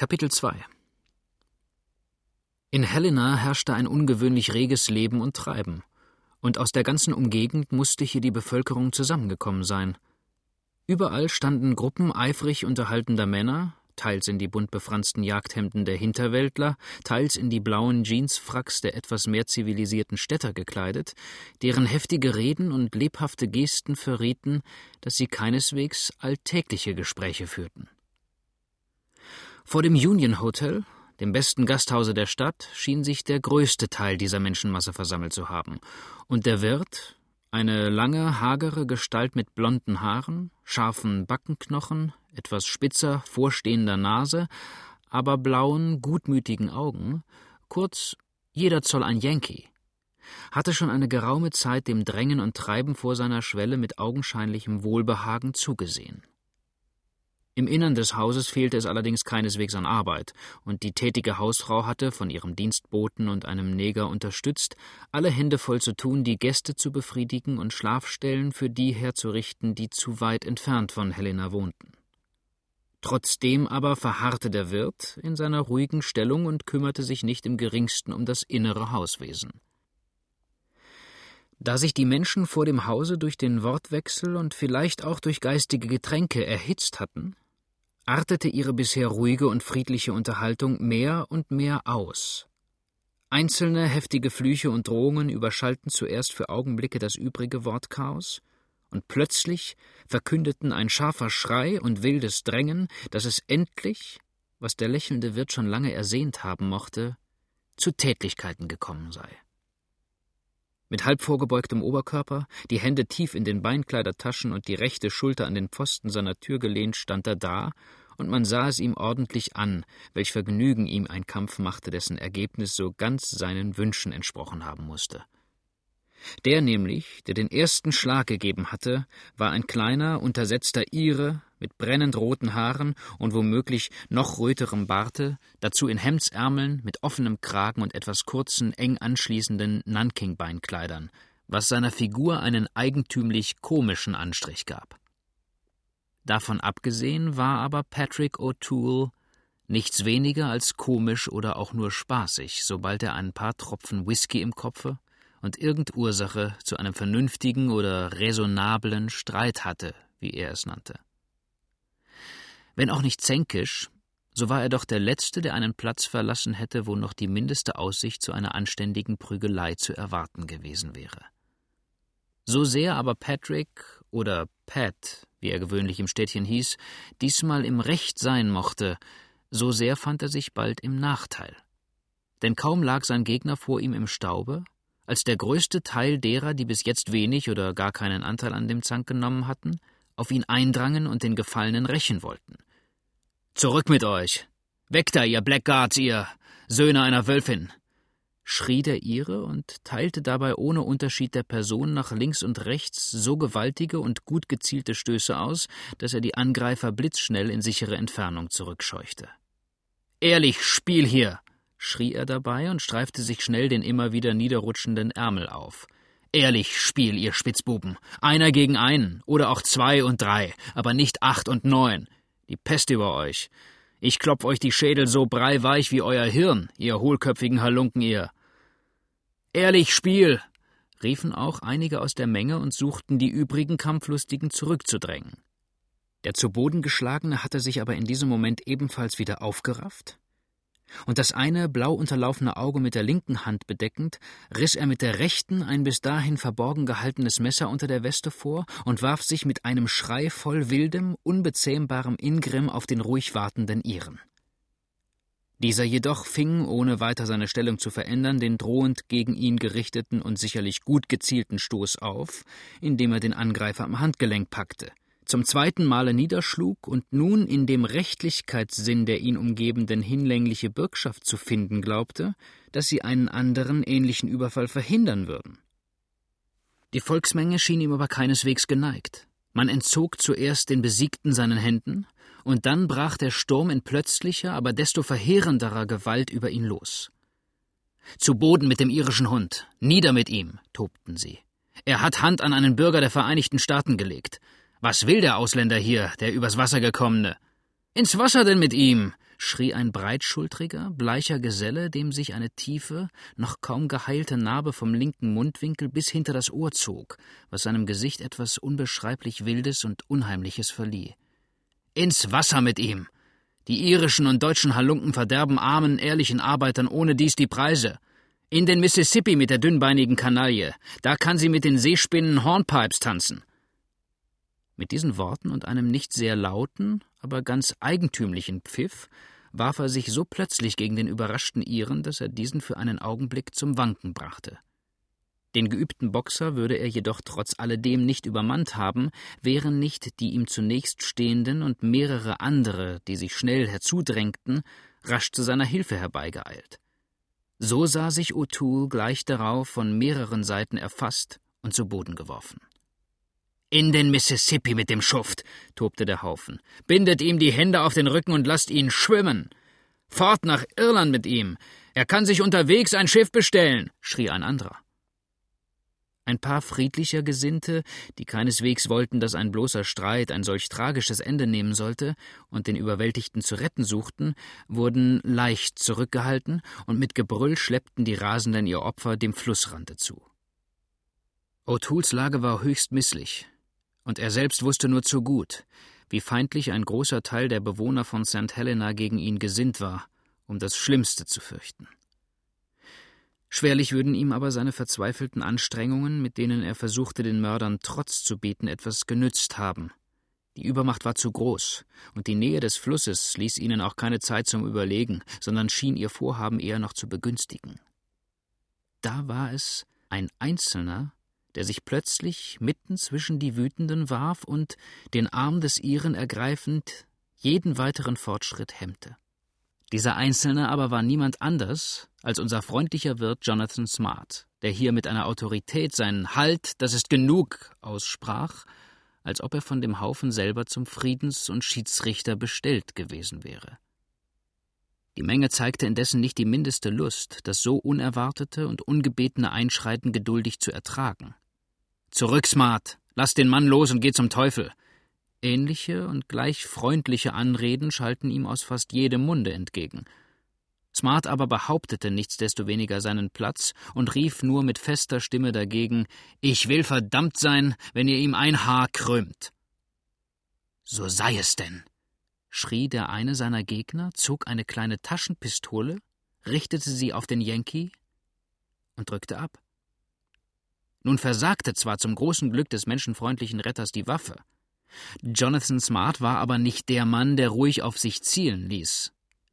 Kapitel 2 In Helena herrschte ein ungewöhnlich reges Leben und Treiben, und aus der ganzen Umgegend musste hier die Bevölkerung zusammengekommen sein. Überall standen Gruppen eifrig unterhaltender Männer, teils in die bunt befransten Jagdhemden der Hinterwäldler, teils in die blauen Jeansfracks der etwas mehr zivilisierten Städter gekleidet, deren heftige Reden und lebhafte Gesten verrieten, dass sie keineswegs alltägliche Gespräche führten. Vor dem Union Hotel, dem besten Gasthause der Stadt, schien sich der größte Teil dieser Menschenmasse versammelt zu haben, und der Wirt, eine lange, hagere Gestalt mit blonden Haaren, scharfen Backenknochen, etwas spitzer, vorstehender Nase, aber blauen, gutmütigen Augen, kurz jeder Zoll ein Yankee, hatte schon eine geraume Zeit dem Drängen und Treiben vor seiner Schwelle mit augenscheinlichem Wohlbehagen zugesehen. Im Innern des Hauses fehlte es allerdings keineswegs an Arbeit, und die tätige Hausfrau hatte, von ihrem Dienstboten und einem Neger unterstützt, alle Hände voll zu tun, die Gäste zu befriedigen und Schlafstellen für die herzurichten, die zu weit entfernt von Helena wohnten. Trotzdem aber verharrte der Wirt in seiner ruhigen Stellung und kümmerte sich nicht im geringsten um das innere Hauswesen. Da sich die Menschen vor dem Hause durch den Wortwechsel und vielleicht auch durch geistige Getränke erhitzt hatten, artete ihre bisher ruhige und friedliche Unterhaltung mehr und mehr aus. Einzelne heftige Flüche und Drohungen überschallten zuerst für Augenblicke das übrige Wortchaos, und plötzlich verkündeten ein scharfer Schrei und wildes Drängen, dass es endlich, was der lächelnde Wirt schon lange ersehnt haben mochte, zu Tätlichkeiten gekommen sei. Mit halb vorgebeugtem Oberkörper, die Hände tief in den Beinkleidertaschen und die rechte Schulter an den Pfosten seiner Tür gelehnt, stand er da, und man sah es ihm ordentlich an, welch Vergnügen ihm ein Kampf machte, dessen Ergebnis so ganz seinen Wünschen entsprochen haben musste. Der nämlich, der den ersten Schlag gegeben hatte, war ein kleiner, untersetzter Ire mit brennend roten Haaren und womöglich noch röterem Barte, dazu in Hemdsärmeln mit offenem Kragen und etwas kurzen, eng anschließenden Nanking-Beinkleidern, was seiner Figur einen eigentümlich komischen Anstrich gab. Davon abgesehen war aber Patrick O'Toole nichts weniger als komisch oder auch nur spaßig, sobald er ein paar Tropfen Whisky im Kopfe und irgend Ursache zu einem vernünftigen oder raisonnablen Streit hatte, wie er es nannte. Wenn auch nicht zänkisch, so war er doch der Letzte, der einen Platz verlassen hätte, wo noch die mindeste Aussicht zu einer anständigen Prügelei zu erwarten gewesen wäre. So sehr aber Patrick oder Pat, wie er gewöhnlich im Städtchen hieß, diesmal im Recht sein mochte, so sehr fand er sich bald im Nachteil. Denn kaum lag sein Gegner vor ihm im Staube, als der größte Teil derer, die bis jetzt wenig oder gar keinen Anteil an dem Zank genommen hatten, auf ihn eindrangen und den Gefallenen rächen wollten. Zurück mit euch! Weg da, ihr Blackguards, ihr Söhne einer Wölfin! Schrie der ihre und teilte dabei ohne Unterschied der Person nach links und rechts so gewaltige und gut gezielte Stöße aus, dass er die Angreifer blitzschnell in sichere Entfernung zurückscheuchte. Ehrlich, Spiel hier! schrie er dabei und streifte sich schnell den immer wieder niederrutschenden Ärmel auf. Ehrlich Spiel, ihr Spitzbuben. Einer gegen einen, oder auch zwei und drei, aber nicht acht und neun. Die Pest über euch. Ich klopf euch die Schädel so breiweich wie euer Hirn, ihr hohlköpfigen Halunken, ihr. Ehrlich Spiel! riefen auch einige aus der Menge und suchten die übrigen Kampflustigen zurückzudrängen. Der zu Boden geschlagene hatte sich aber in diesem Moment ebenfalls wieder aufgerafft, und das eine blau unterlaufene Auge mit der linken Hand bedeckend, riss er mit der rechten ein bis dahin verborgen gehaltenes Messer unter der Weste vor und warf sich mit einem Schrei voll wildem, unbezähmbarem Ingrimm auf den ruhig wartenden Iren. Dieser jedoch fing, ohne weiter seine Stellung zu verändern, den drohend gegen ihn gerichteten und sicherlich gut gezielten Stoß auf, indem er den Angreifer am Handgelenk packte zum zweiten Male niederschlug und nun in dem Rechtlichkeitssinn der ihn umgebenden hinlängliche Bürgschaft zu finden glaubte, dass sie einen anderen ähnlichen Überfall verhindern würden. Die Volksmenge schien ihm aber keineswegs geneigt. Man entzog zuerst den Besiegten seinen Händen, und dann brach der Sturm in plötzlicher, aber desto verheerenderer Gewalt über ihn los. Zu Boden mit dem irischen Hund, nieder mit ihm, tobten sie. Er hat Hand an einen Bürger der Vereinigten Staaten gelegt. Was will der Ausländer hier, der übers Wasser gekommene? Ins Wasser denn mit ihm! schrie ein breitschultriger, bleicher Geselle, dem sich eine tiefe, noch kaum geheilte Narbe vom linken Mundwinkel bis hinter das Ohr zog, was seinem Gesicht etwas unbeschreiblich Wildes und Unheimliches verlieh. Ins Wasser mit ihm! Die irischen und deutschen Halunken verderben armen, ehrlichen Arbeitern ohne dies die Preise. In den Mississippi mit der dünnbeinigen Kanaille, da kann sie mit den Seespinnen Hornpipes tanzen. Mit diesen Worten und einem nicht sehr lauten, aber ganz eigentümlichen Pfiff warf er sich so plötzlich gegen den überraschten Iren, dass er diesen für einen Augenblick zum Wanken brachte. Den geübten Boxer würde er jedoch trotz alledem nicht übermannt haben, wären nicht die ihm zunächst stehenden und mehrere andere, die sich schnell herzudrängten, rasch zu seiner Hilfe herbeigeeilt. So sah sich O'Toole gleich darauf von mehreren Seiten erfasst und zu Boden geworfen. In den Mississippi mit dem Schuft, tobte der Haufen. Bindet ihm die Hände auf den Rücken und lasst ihn schwimmen. Fort nach Irland mit ihm. Er kann sich unterwegs ein Schiff bestellen, schrie ein anderer. Ein paar friedlicher Gesinnte, die keineswegs wollten, dass ein bloßer Streit ein solch tragisches Ende nehmen sollte und den Überwältigten zu retten suchten, wurden leicht zurückgehalten und mit Gebrüll schleppten die Rasenden ihr Opfer dem Flussrande zu. O'Tools Lage war höchst misslich und er selbst wusste nur zu gut, wie feindlich ein großer Teil der Bewohner von St. Helena gegen ihn gesinnt war, um das Schlimmste zu fürchten. Schwerlich würden ihm aber seine verzweifelten Anstrengungen, mit denen er versuchte, den Mördern Trotz zu bieten, etwas genützt haben. Die Übermacht war zu groß, und die Nähe des Flusses ließ ihnen auch keine Zeit zum Überlegen, sondern schien ihr Vorhaben eher noch zu begünstigen. Da war es ein Einzelner, der sich plötzlich mitten zwischen die Wütenden warf und, den Arm des Iren ergreifend, jeden weiteren Fortschritt hemmte. Dieser Einzelne aber war niemand anders als unser freundlicher Wirt Jonathan Smart, der hier mit einer Autorität seinen Halt, das ist genug, aussprach, als ob er von dem Haufen selber zum Friedens- und Schiedsrichter bestellt gewesen wäre. Die Menge zeigte indessen nicht die mindeste Lust, das so unerwartete und ungebetene Einschreiten geduldig zu ertragen. Zurück, Smart! Lass den Mann los und geh zum Teufel! Ähnliche und gleich freundliche Anreden schalten ihm aus fast jedem Munde entgegen. Smart aber behauptete nichtsdestoweniger seinen Platz und rief nur mit fester Stimme dagegen: Ich will verdammt sein, wenn ihr ihm ein Haar krümmt. So sei es denn, schrie der eine seiner Gegner, zog eine kleine Taschenpistole, richtete sie auf den Yankee und drückte ab. Nun versagte zwar zum großen Glück des menschenfreundlichen Retters die Waffe. Jonathan Smart war aber nicht der Mann, der ruhig auf sich zielen ließ.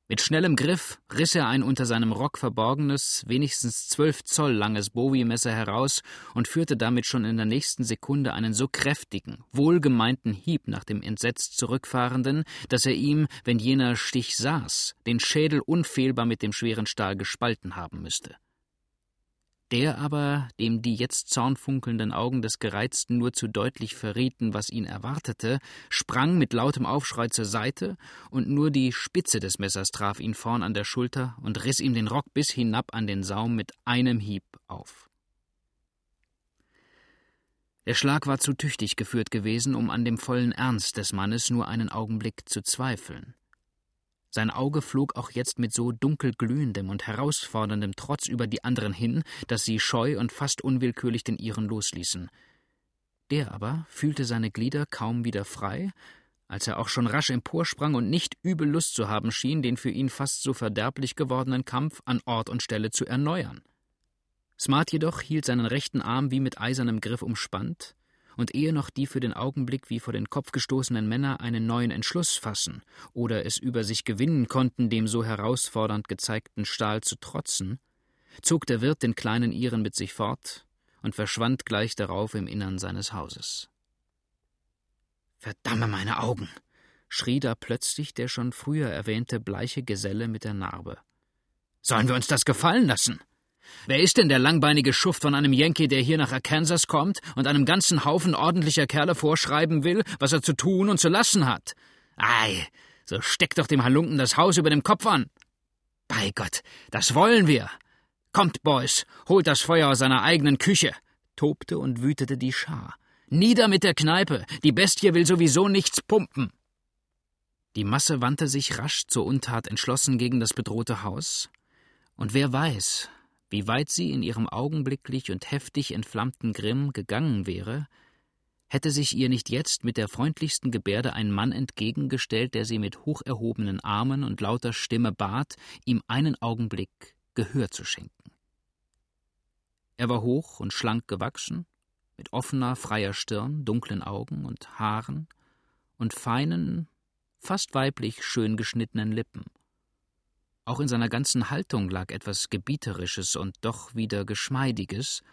Mit schnellem Griff riss er ein unter seinem Rock verborgenes, wenigstens zwölf Zoll langes Bowie-Messer heraus und führte damit schon in der nächsten Sekunde einen so kräftigen, wohlgemeinten Hieb nach dem entsetzt Zurückfahrenden, dass er ihm, wenn jener Stich saß, den Schädel unfehlbar mit dem schweren Stahl gespalten haben müsste. Der aber, dem die jetzt zornfunkelnden Augen des Gereizten nur zu deutlich verrieten, was ihn erwartete, sprang mit lautem Aufschrei zur Seite, und nur die Spitze des Messers traf ihn vorn an der Schulter und riss ihm den Rock bis hinab an den Saum mit einem Hieb auf. Der Schlag war zu tüchtig geführt gewesen, um an dem vollen Ernst des Mannes nur einen Augenblick zu zweifeln. Sein Auge flog auch jetzt mit so dunkelglühendem und herausforderndem Trotz über die anderen hin, dass sie scheu und fast unwillkürlich den ihren losließen. Der aber fühlte seine Glieder kaum wieder frei, als er auch schon rasch emporsprang und nicht übel Lust zu haben schien, den für ihn fast so verderblich gewordenen Kampf an Ort und Stelle zu erneuern. Smart jedoch hielt seinen rechten Arm wie mit eisernem Griff umspannt, und ehe noch die für den Augenblick wie vor den Kopf gestoßenen Männer einen neuen Entschluss fassen oder es über sich gewinnen konnten, dem so herausfordernd gezeigten Stahl zu trotzen, zog der Wirt den kleinen Iren mit sich fort und verschwand gleich darauf im Innern seines Hauses. Verdamme meine Augen! schrie da plötzlich der schon früher erwähnte bleiche Geselle mit der Narbe. Sollen wir uns das gefallen lassen? Wer ist denn der langbeinige Schuft von einem Yankee, der hier nach Arkansas kommt und einem ganzen Haufen ordentlicher Kerle vorschreiben will, was er zu tun und zu lassen hat? Ei, so steckt doch dem Halunken das Haus über dem Kopf an. Bei Gott, das wollen wir. Kommt, Boys, holt das Feuer aus seiner eigenen Küche, tobte und wütete die Schar. Nieder mit der Kneipe, die Bestie will sowieso nichts pumpen. Die Masse wandte sich rasch zur Untat entschlossen gegen das bedrohte Haus, und wer weiß, wie weit sie in ihrem augenblicklich und heftig entflammten Grimm gegangen wäre, hätte sich ihr nicht jetzt mit der freundlichsten Gebärde ein Mann entgegengestellt, der sie mit hoch erhobenen Armen und lauter Stimme bat, ihm einen Augenblick Gehör zu schenken. Er war hoch und schlank gewachsen, mit offener, freier Stirn, dunklen Augen und Haaren und feinen, fast weiblich schön geschnittenen Lippen. Auch in seiner ganzen Haltung lag etwas Gebieterisches und doch wieder Geschmeidiges,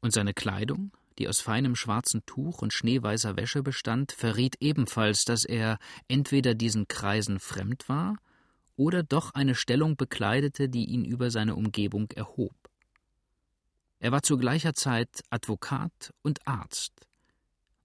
und seine Kleidung, die aus feinem schwarzen Tuch und schneeweißer Wäsche bestand, verriet ebenfalls, dass er entweder diesen Kreisen fremd war oder doch eine Stellung bekleidete, die ihn über seine Umgebung erhob. Er war zu gleicher Zeit Advokat und Arzt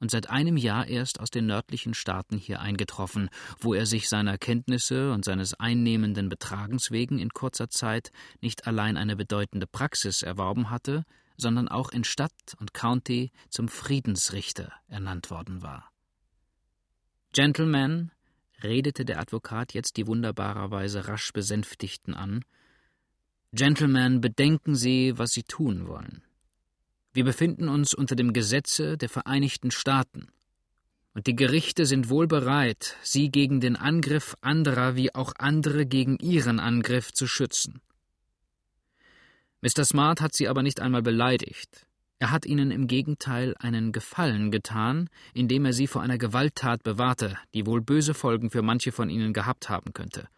und seit einem Jahr erst aus den nördlichen Staaten hier eingetroffen, wo er sich seiner Kenntnisse und seines einnehmenden Betragens wegen in kurzer Zeit nicht allein eine bedeutende Praxis erworben hatte, sondern auch in Stadt und County zum Friedensrichter ernannt worden war. Gentlemen, redete der Advokat jetzt die wunderbarerweise rasch Besänftigten an, Gentlemen, bedenken Sie, was Sie tun wollen. Wir befinden uns unter dem Gesetze der Vereinigten Staaten. Und die Gerichte sind wohl bereit, Sie gegen den Angriff anderer wie auch andere gegen Ihren Angriff zu schützen. Mr. Smart hat Sie aber nicht einmal beleidigt. Er hat Ihnen im Gegenteil einen Gefallen getan, indem er Sie vor einer Gewalttat bewahrte, die wohl böse Folgen für manche von Ihnen gehabt haben könnte.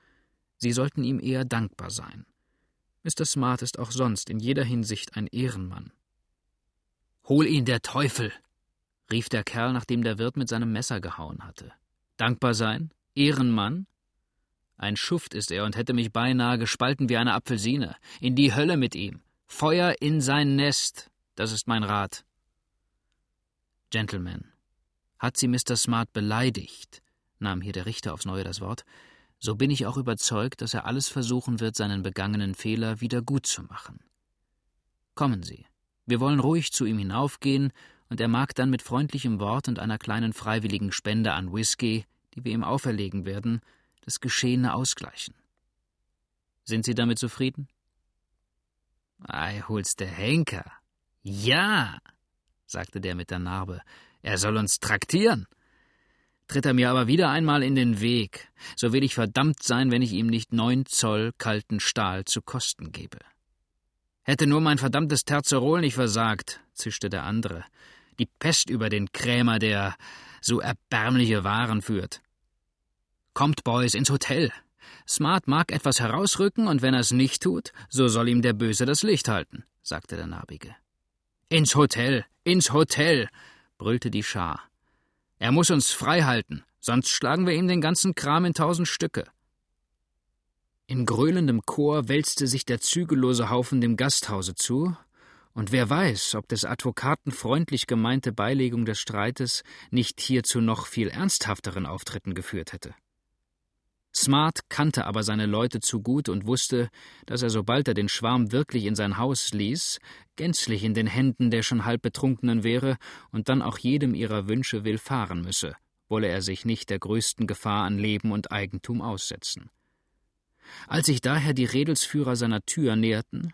Sie sollten ihm eher dankbar sein. Mr. Smart ist auch sonst in jeder Hinsicht ein Ehrenmann. Hol ihn der Teufel! rief der Kerl, nachdem der Wirt mit seinem Messer gehauen hatte. Dankbar sein? Ehrenmann? Ein Schuft ist er und hätte mich beinahe gespalten wie eine Apfelsine. In die Hölle mit ihm. Feuer in sein Nest. Das ist mein Rat. Gentlemen, hat sie Mr. Smart beleidigt, nahm hier der Richter aufs Neue das Wort, so bin ich auch überzeugt, dass er alles versuchen wird, seinen begangenen Fehler wieder gut zu machen. Kommen Sie, wir wollen ruhig zu ihm hinaufgehen, und er mag dann mit freundlichem Wort und einer kleinen freiwilligen Spende an Whisky, die wir ihm auferlegen werden, das Geschehene ausgleichen. Sind Sie damit zufrieden? Ei, hol's der Henker. Ja, sagte der mit der Narbe, er soll uns traktieren. Tritt er mir aber wieder einmal in den Weg, so will ich verdammt sein, wenn ich ihm nicht neun Zoll kalten Stahl zu kosten gebe. Hätte nur mein verdammtes Terzerol nicht versagt, zischte der andere. Die Pest über den Krämer, der so erbärmliche Waren führt. Kommt, Boys, ins Hotel. Smart mag etwas herausrücken, und wenn er es nicht tut, so soll ihm der Böse das Licht halten, sagte der Narbige. Ins Hotel, ins Hotel, brüllte die Schar. Er muss uns frei halten, sonst schlagen wir ihm den ganzen Kram in tausend Stücke. In gröhlendem Chor wälzte sich der zügellose Haufen dem Gasthause zu, und wer weiß, ob des Advokaten freundlich gemeinte Beilegung des Streites nicht hier zu noch viel ernsthafteren Auftritten geführt hätte. Smart kannte aber seine Leute zu gut und wusste, dass er, sobald er den Schwarm wirklich in sein Haus ließ, gänzlich in den Händen der schon halb Betrunkenen wäre und dann auch jedem ihrer Wünsche willfahren müsse, wolle er sich nicht der größten Gefahr an Leben und Eigentum aussetzen. Als sich daher die Redelsführer seiner Tür näherten,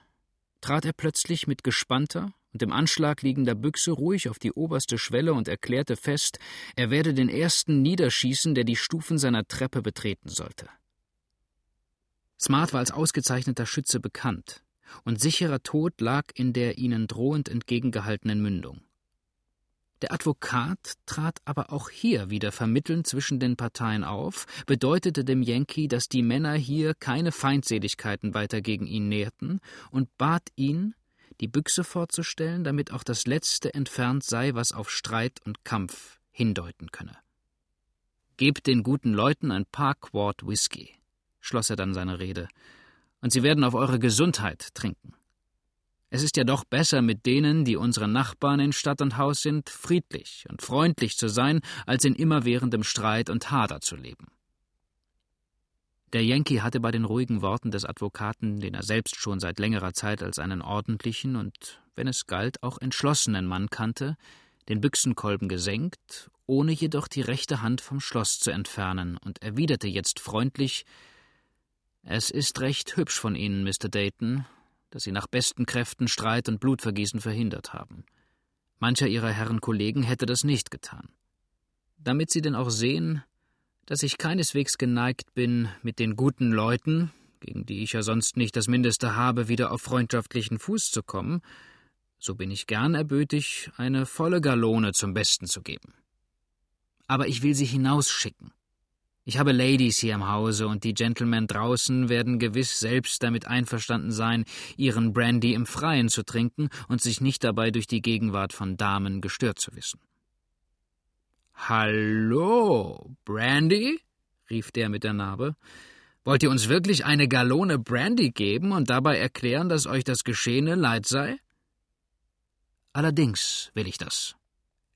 trat er plötzlich mit gespannter, und im Anschlag liegender Büchse ruhig auf die oberste Schwelle und erklärte fest, er werde den ersten niederschießen, der die Stufen seiner Treppe betreten sollte. Smart war als ausgezeichneter Schütze bekannt, und sicherer Tod lag in der ihnen drohend entgegengehaltenen Mündung. Der Advokat trat aber auch hier wieder vermittelnd zwischen den Parteien auf, bedeutete dem Yankee, dass die Männer hier keine Feindseligkeiten weiter gegen ihn nährten und bat ihn, die Büchse vorzustellen, damit auch das Letzte entfernt sei, was auf Streit und Kampf hindeuten könne. Gebt den guten Leuten ein paar Quart Whisky, schloss er dann seine Rede, und sie werden auf eure Gesundheit trinken. Es ist ja doch besser, mit denen, die unsere Nachbarn in Stadt und Haus sind, friedlich und freundlich zu sein, als in immerwährendem Streit und Hader zu leben. Der Yankee hatte bei den ruhigen Worten des Advokaten, den er selbst schon seit längerer Zeit als einen ordentlichen und, wenn es galt, auch entschlossenen Mann kannte, den Büchsenkolben gesenkt, ohne jedoch die rechte Hand vom Schloss zu entfernen, und erwiderte jetzt freundlich Es ist recht hübsch von Ihnen, Mr. Dayton, dass Sie nach besten Kräften Streit und Blutvergießen verhindert haben. Mancher Ihrer Herren Kollegen hätte das nicht getan. Damit Sie denn auch sehen, dass ich keineswegs geneigt bin, mit den guten Leuten, gegen die ich ja sonst nicht das Mindeste habe, wieder auf freundschaftlichen Fuß zu kommen, so bin ich gern erbötig, eine volle Galone zum Besten zu geben. Aber ich will sie hinausschicken. Ich habe Ladies hier im Hause, und die Gentlemen draußen werden gewiss selbst damit einverstanden sein, ihren Brandy im Freien zu trinken und sich nicht dabei durch die Gegenwart von Damen gestört zu wissen. Hallo, Brandy? rief der mit der Narbe. Wollt ihr uns wirklich eine Gallone Brandy geben und dabei erklären, dass euch das Geschehene leid sei? Allerdings will ich das,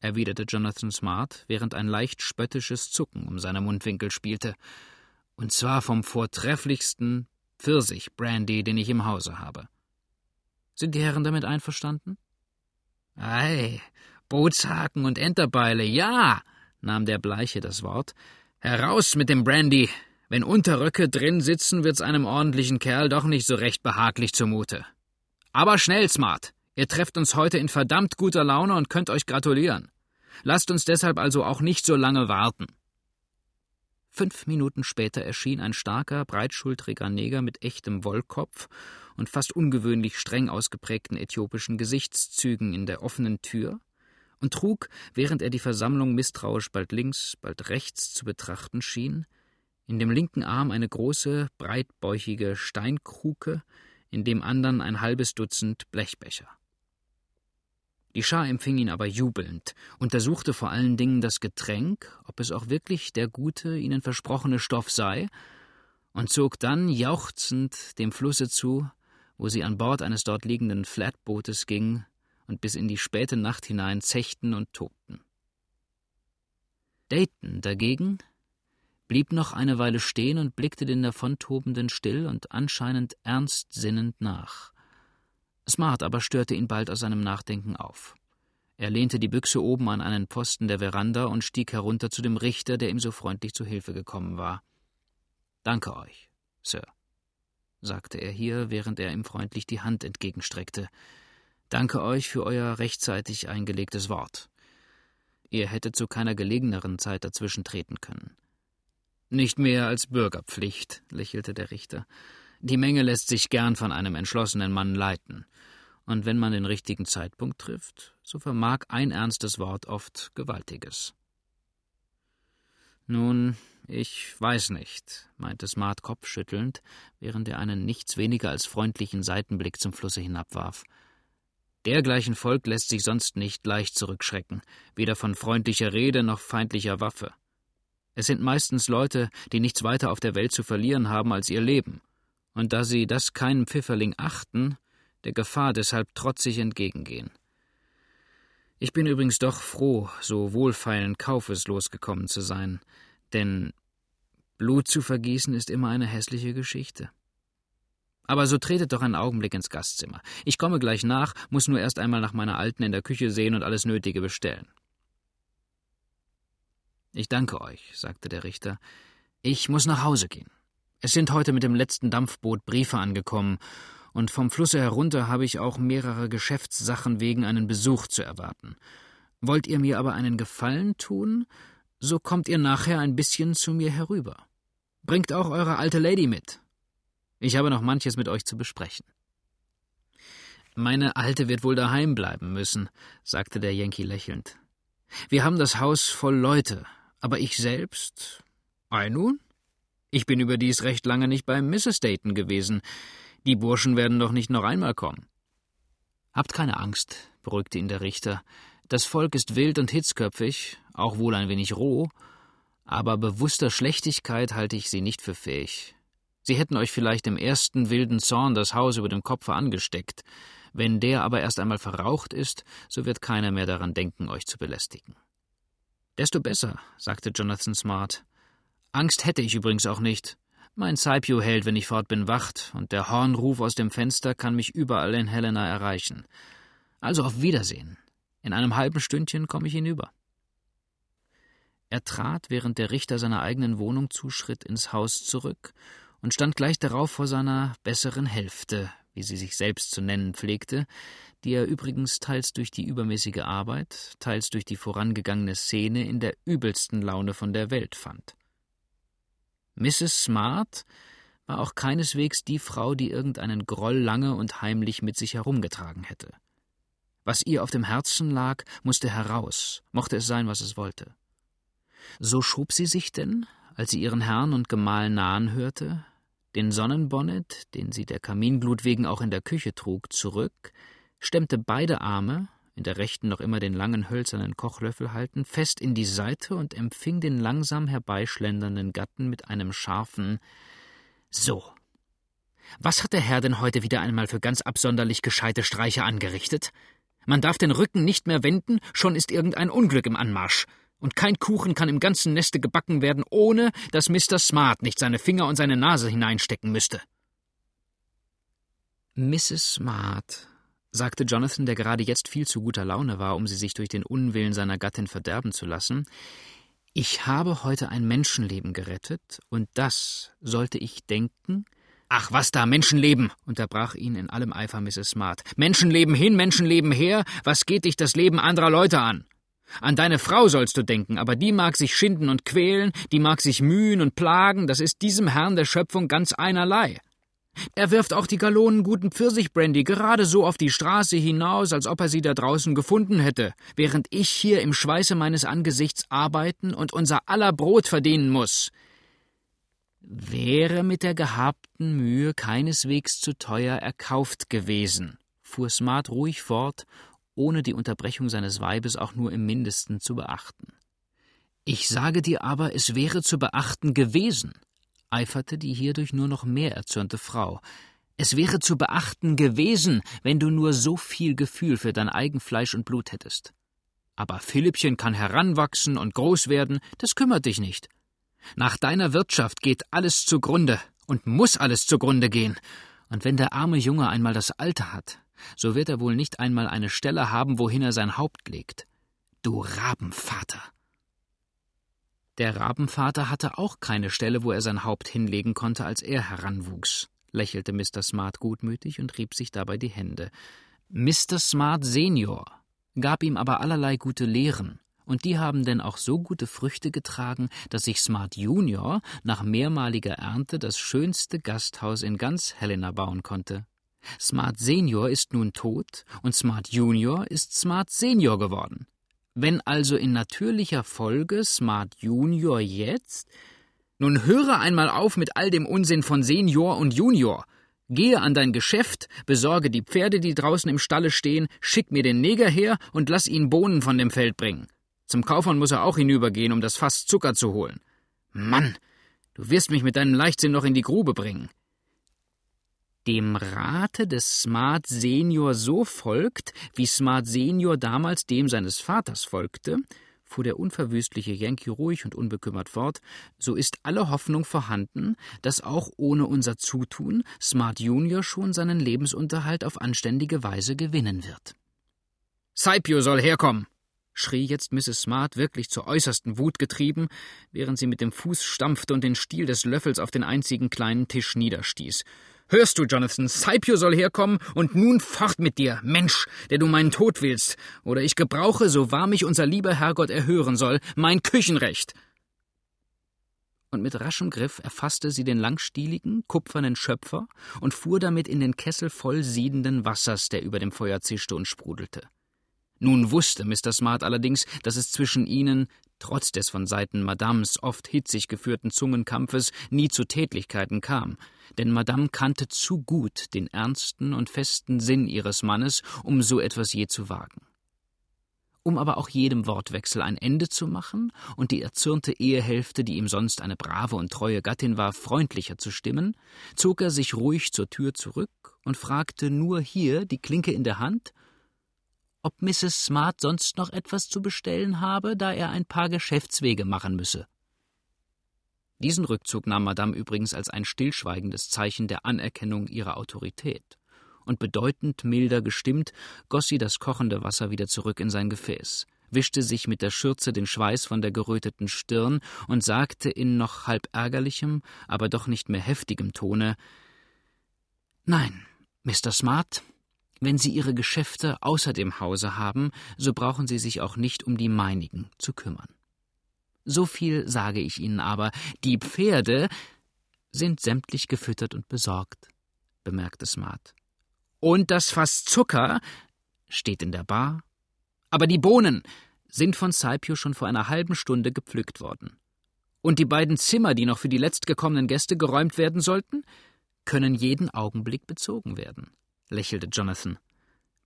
erwiderte Jonathan Smart, während ein leicht spöttisches Zucken um seine Mundwinkel spielte, und zwar vom vortrefflichsten Pfirsich-Brandy, den ich im Hause habe. Sind die Herren damit einverstanden? Ei, Bootshaken und Enterbeile, ja, nahm der Bleiche das Wort. Heraus mit dem Brandy. Wenn Unterröcke drin sitzen, wird's einem ordentlichen Kerl doch nicht so recht behaglich zumute. Aber schnell, Smart. Ihr trefft uns heute in verdammt guter Laune und könnt euch gratulieren. Lasst uns deshalb also auch nicht so lange warten. Fünf Minuten später erschien ein starker, breitschultriger Neger mit echtem Wollkopf und fast ungewöhnlich streng ausgeprägten äthiopischen Gesichtszügen in der offenen Tür und trug, während er die Versammlung misstrauisch bald links, bald rechts zu betrachten schien, in dem linken Arm eine große, breitbäuchige Steinkruke, in dem andern ein halbes Dutzend Blechbecher. Die Schar empfing ihn aber jubelnd, untersuchte vor allen Dingen das Getränk, ob es auch wirklich der gute, ihnen versprochene Stoff sei, und zog dann jauchzend dem Flusse zu, wo sie an Bord eines dort liegenden Flatbootes ging und bis in die späte Nacht hinein zechten und tobten. Dayton dagegen blieb noch eine Weile stehen und blickte den Davontobenden still und anscheinend ernst sinnend nach. Smart aber störte ihn bald aus seinem Nachdenken auf. Er lehnte die Büchse oben an einen Pfosten der Veranda und stieg herunter zu dem Richter, der ihm so freundlich zu Hilfe gekommen war. Danke euch, Sir, sagte er hier, während er ihm freundlich die Hand entgegenstreckte. Danke euch für euer rechtzeitig eingelegtes Wort. Ihr hättet zu keiner gelegeneren Zeit dazwischen treten können. Nicht mehr als Bürgerpflicht, lächelte der Richter. Die Menge lässt sich gern von einem entschlossenen Mann leiten. Und wenn man den richtigen Zeitpunkt trifft, so vermag ein ernstes Wort oft Gewaltiges. Nun, ich weiß nicht, meinte Smart kopfschüttelnd, während er einen nichts weniger als freundlichen Seitenblick zum Flusse hinabwarf. Dergleichen Volk lässt sich sonst nicht leicht zurückschrecken, weder von freundlicher Rede noch feindlicher Waffe. Es sind meistens Leute, die nichts weiter auf der Welt zu verlieren haben als ihr Leben, und da sie das keinen Pfifferling achten, der Gefahr deshalb trotzig entgegengehen. Ich bin übrigens doch froh, so wohlfeilen Kaufes losgekommen zu sein, denn Blut zu vergießen ist immer eine hässliche Geschichte. Aber so tretet doch einen Augenblick ins Gastzimmer. Ich komme gleich nach, muss nur erst einmal nach meiner Alten in der Küche sehen und alles Nötige bestellen. Ich danke euch, sagte der Richter. Ich muss nach Hause gehen. Es sind heute mit dem letzten Dampfboot Briefe angekommen, und vom Flusse herunter habe ich auch mehrere Geschäftssachen wegen einen Besuch zu erwarten. Wollt ihr mir aber einen Gefallen tun, so kommt ihr nachher ein bisschen zu mir herüber. Bringt auch eure alte Lady mit. Ich habe noch manches mit euch zu besprechen. Meine Alte wird wohl daheim bleiben müssen, sagte der Yankee lächelnd. Wir haben das Haus voll Leute, aber ich selbst. Ei nun? Ich bin überdies recht lange nicht beim Mrs. Dayton gewesen. Die Burschen werden doch nicht noch einmal kommen. Habt keine Angst, beruhigte ihn der Richter. Das Volk ist wild und hitzköpfig, auch wohl ein wenig roh, aber bewusster Schlechtigkeit halte ich sie nicht für fähig. Sie hätten euch vielleicht im ersten wilden Zorn das Haus über dem Kopfe angesteckt. Wenn der aber erst einmal verraucht ist, so wird keiner mehr daran denken, euch zu belästigen. Desto besser, sagte Jonathan Smart. Angst hätte ich übrigens auch nicht. Mein Saipio hält, wenn ich fort bin, Wacht, und der Hornruf aus dem Fenster kann mich überall in Helena erreichen. Also auf Wiedersehen. In einem halben Stündchen komme ich hinüber. Er trat, während der Richter seiner eigenen Wohnung zuschritt, ins Haus zurück und stand gleich darauf vor seiner besseren Hälfte, wie sie sich selbst zu nennen pflegte, die er übrigens teils durch die übermäßige Arbeit, teils durch die vorangegangene Szene in der übelsten Laune von der Welt fand. Mrs. Smart war auch keineswegs die Frau, die irgendeinen Groll lange und heimlich mit sich herumgetragen hätte. Was ihr auf dem Herzen lag, musste heraus, mochte es sein, was es wollte. So schob sie sich denn, als sie ihren Herrn und Gemahl nahen hörte, den Sonnenbonnet, den sie der Kaminglut wegen auch in der Küche trug, zurück, stemmte beide Arme, in der rechten noch immer den langen hölzernen Kochlöffel haltend, fest in die Seite und empfing den langsam herbeischlendernden Gatten mit einem scharfen So. Was hat der Herr denn heute wieder einmal für ganz absonderlich gescheite Streiche angerichtet? Man darf den Rücken nicht mehr wenden, schon ist irgendein Unglück im Anmarsch. Und kein Kuchen kann im ganzen Neste gebacken werden, ohne dass Mr. Smart nicht seine Finger und seine Nase hineinstecken müsste. Mrs. Smart, sagte Jonathan, der gerade jetzt viel zu guter Laune war, um sie sich durch den Unwillen seiner Gattin verderben zu lassen, ich habe heute ein Menschenleben gerettet, und das sollte ich denken, Ach, was da, Menschenleben, unterbrach ihn in allem Eifer Mrs. Smart. Menschenleben hin, Menschenleben her, was geht dich das Leben anderer Leute an? An deine Frau sollst du denken, aber die mag sich schinden und quälen, die mag sich mühen und plagen, das ist diesem Herrn der Schöpfung ganz einerlei. Er wirft auch die Gallonen guten Pfirsichbrandy gerade so auf die Straße hinaus, als ob er sie da draußen gefunden hätte, während ich hier im Schweiße meines Angesichts arbeiten und unser aller Brot verdienen muss wäre mit der gehabten Mühe keineswegs zu teuer erkauft gewesen, fuhr Smart ruhig fort, ohne die Unterbrechung seines Weibes auch nur im mindesten zu beachten. Ich sage dir aber, es wäre zu beachten gewesen, eiferte die hierdurch nur noch mehr erzürnte Frau. Es wäre zu beachten gewesen, wenn du nur so viel Gefühl für dein eigen Fleisch und Blut hättest. Aber Philippchen kann heranwachsen und groß werden, das kümmert dich nicht. Nach deiner Wirtschaft geht alles zugrunde und muss alles zugrunde gehen. Und wenn der arme Junge einmal das Alter hat, so wird er wohl nicht einmal eine Stelle haben, wohin er sein Haupt legt. Du Rabenvater! Der Rabenvater hatte auch keine Stelle, wo er sein Haupt hinlegen konnte, als er heranwuchs, lächelte Mr. Smart gutmütig und rieb sich dabei die Hände. Mr. Smart Senior gab ihm aber allerlei gute Lehren, und die haben denn auch so gute Früchte getragen, dass sich Smart Junior nach mehrmaliger Ernte das schönste Gasthaus in ganz Helena bauen konnte. Smart Senior ist nun tot und Smart Junior ist Smart Senior geworden. Wenn also in natürlicher Folge Smart Junior jetzt. Nun höre einmal auf mit all dem Unsinn von Senior und Junior. Gehe an dein Geschäft, besorge die Pferde, die draußen im Stalle stehen, schick mir den Neger her und lass ihn Bohnen von dem Feld bringen. Zum Kaufmann muss er auch hinübergehen, um das Fass Zucker zu holen. Mann, du wirst mich mit deinem Leichtsinn noch in die Grube bringen. Dem Rate des Smart Senior so folgt, wie Smart Senior damals dem seines Vaters folgte, fuhr der unverwüstliche Yankee ruhig und unbekümmert fort, so ist alle Hoffnung vorhanden, dass auch ohne unser Zutun Smart Junior schon seinen Lebensunterhalt auf anständige Weise gewinnen wird. Saipio soll herkommen, schrie jetzt Mrs. Smart wirklich zur äußersten Wut getrieben, während sie mit dem Fuß stampfte und den Stiel des Löffels auf den einzigen kleinen Tisch niederstieß. Hörst du, Jonathan, Scipio soll herkommen und nun fort mit dir, Mensch, der du meinen Tod willst, oder ich gebrauche, so wahr mich unser lieber Herrgott erhören soll, mein Küchenrecht. Und mit raschem Griff erfasste sie den langstieligen, kupfernen Schöpfer und fuhr damit in den Kessel voll siedenden Wassers, der über dem Feuer zischte und sprudelte. Nun wusste Mr. Smart allerdings, dass es zwischen ihnen, trotz des von Seiten Madams oft hitzig geführten Zungenkampfes, nie zu Tätlichkeiten kam, denn Madame kannte zu gut den ernsten und festen Sinn ihres Mannes, um so etwas je zu wagen. Um aber auch jedem Wortwechsel ein Ende zu machen und die erzürnte Ehehälfte, die ihm sonst eine brave und treue Gattin war, freundlicher zu stimmen, zog er sich ruhig zur Tür zurück und fragte nur hier, die Klinke in der Hand, ob Mrs. Smart sonst noch etwas zu bestellen habe, da er ein paar Geschäftswege machen müsse. Diesen Rückzug nahm Madame übrigens als ein stillschweigendes Zeichen der Anerkennung ihrer Autorität, und bedeutend milder gestimmt goss sie das kochende Wasser wieder zurück in sein Gefäß, wischte sich mit der Schürze den Schweiß von der geröteten Stirn und sagte in noch halb ärgerlichem, aber doch nicht mehr heftigem Tone Nein, Mr. Smart, wenn Sie Ihre Geschäfte außer dem Hause haben, so brauchen Sie sich auch nicht um die meinigen zu kümmern. So viel sage ich Ihnen aber, die Pferde sind sämtlich gefüttert und besorgt, bemerkte Smart. Und das Fass Zucker steht in der Bar. Aber die Bohnen sind von Saipio schon vor einer halben Stunde gepflückt worden. Und die beiden Zimmer, die noch für die letztgekommenen Gäste geräumt werden sollten, können jeden Augenblick bezogen werden, lächelte Jonathan.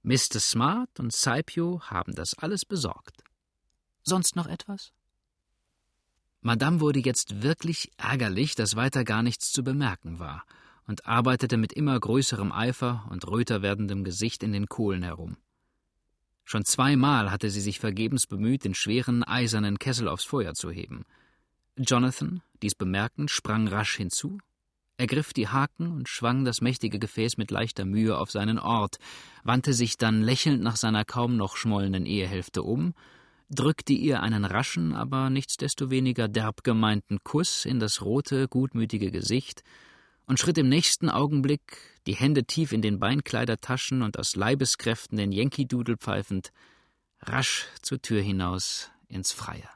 Mr. Smart und Saipio haben das alles besorgt. Sonst noch etwas? Madame wurde jetzt wirklich ärgerlich, dass weiter gar nichts zu bemerken war, und arbeitete mit immer größerem Eifer und röter werdendem Gesicht in den Kohlen herum. Schon zweimal hatte sie sich vergebens bemüht, den schweren eisernen Kessel aufs Feuer zu heben. Jonathan, dies bemerkend, sprang rasch hinzu, ergriff die Haken und schwang das mächtige Gefäß mit leichter Mühe auf seinen Ort, wandte sich dann lächelnd nach seiner kaum noch schmollenden Ehehälfte um drückte ihr einen raschen, aber nichtsdestoweniger derb gemeinten Kuss in das rote, gutmütige Gesicht und schritt im nächsten Augenblick, die Hände tief in den Beinkleidertaschen und aus Leibeskräften den Yankee-Dudel pfeifend, rasch zur Tür hinaus ins Freie.